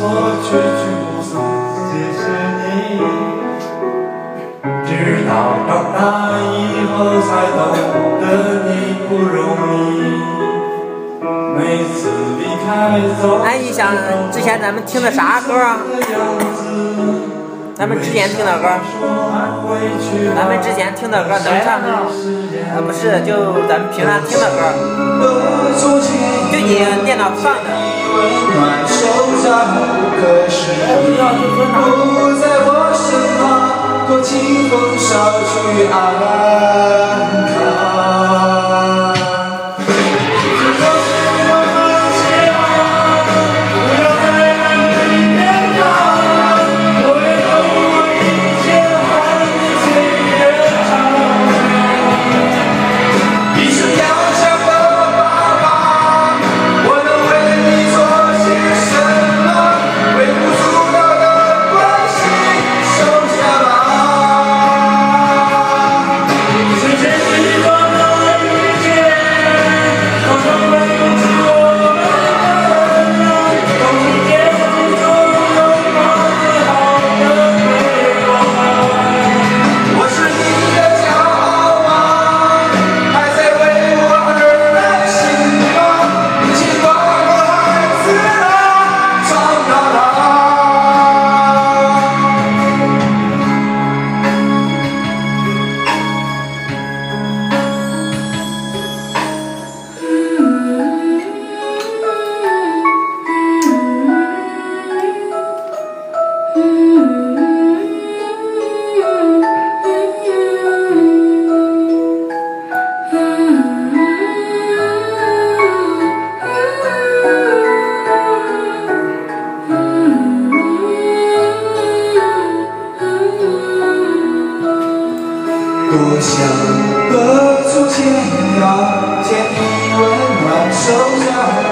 不，直到长大以后才懂得你不容易。每次离开，哎，你想之前咱们听的啥歌啊？咱们之前听的歌，咱们之前听的歌能唱吗？啊，不是，就咱们平常听的歌，就你电脑放的。温暖手掌，可是你不在我身旁，想何处天涯，牵你温暖手掌。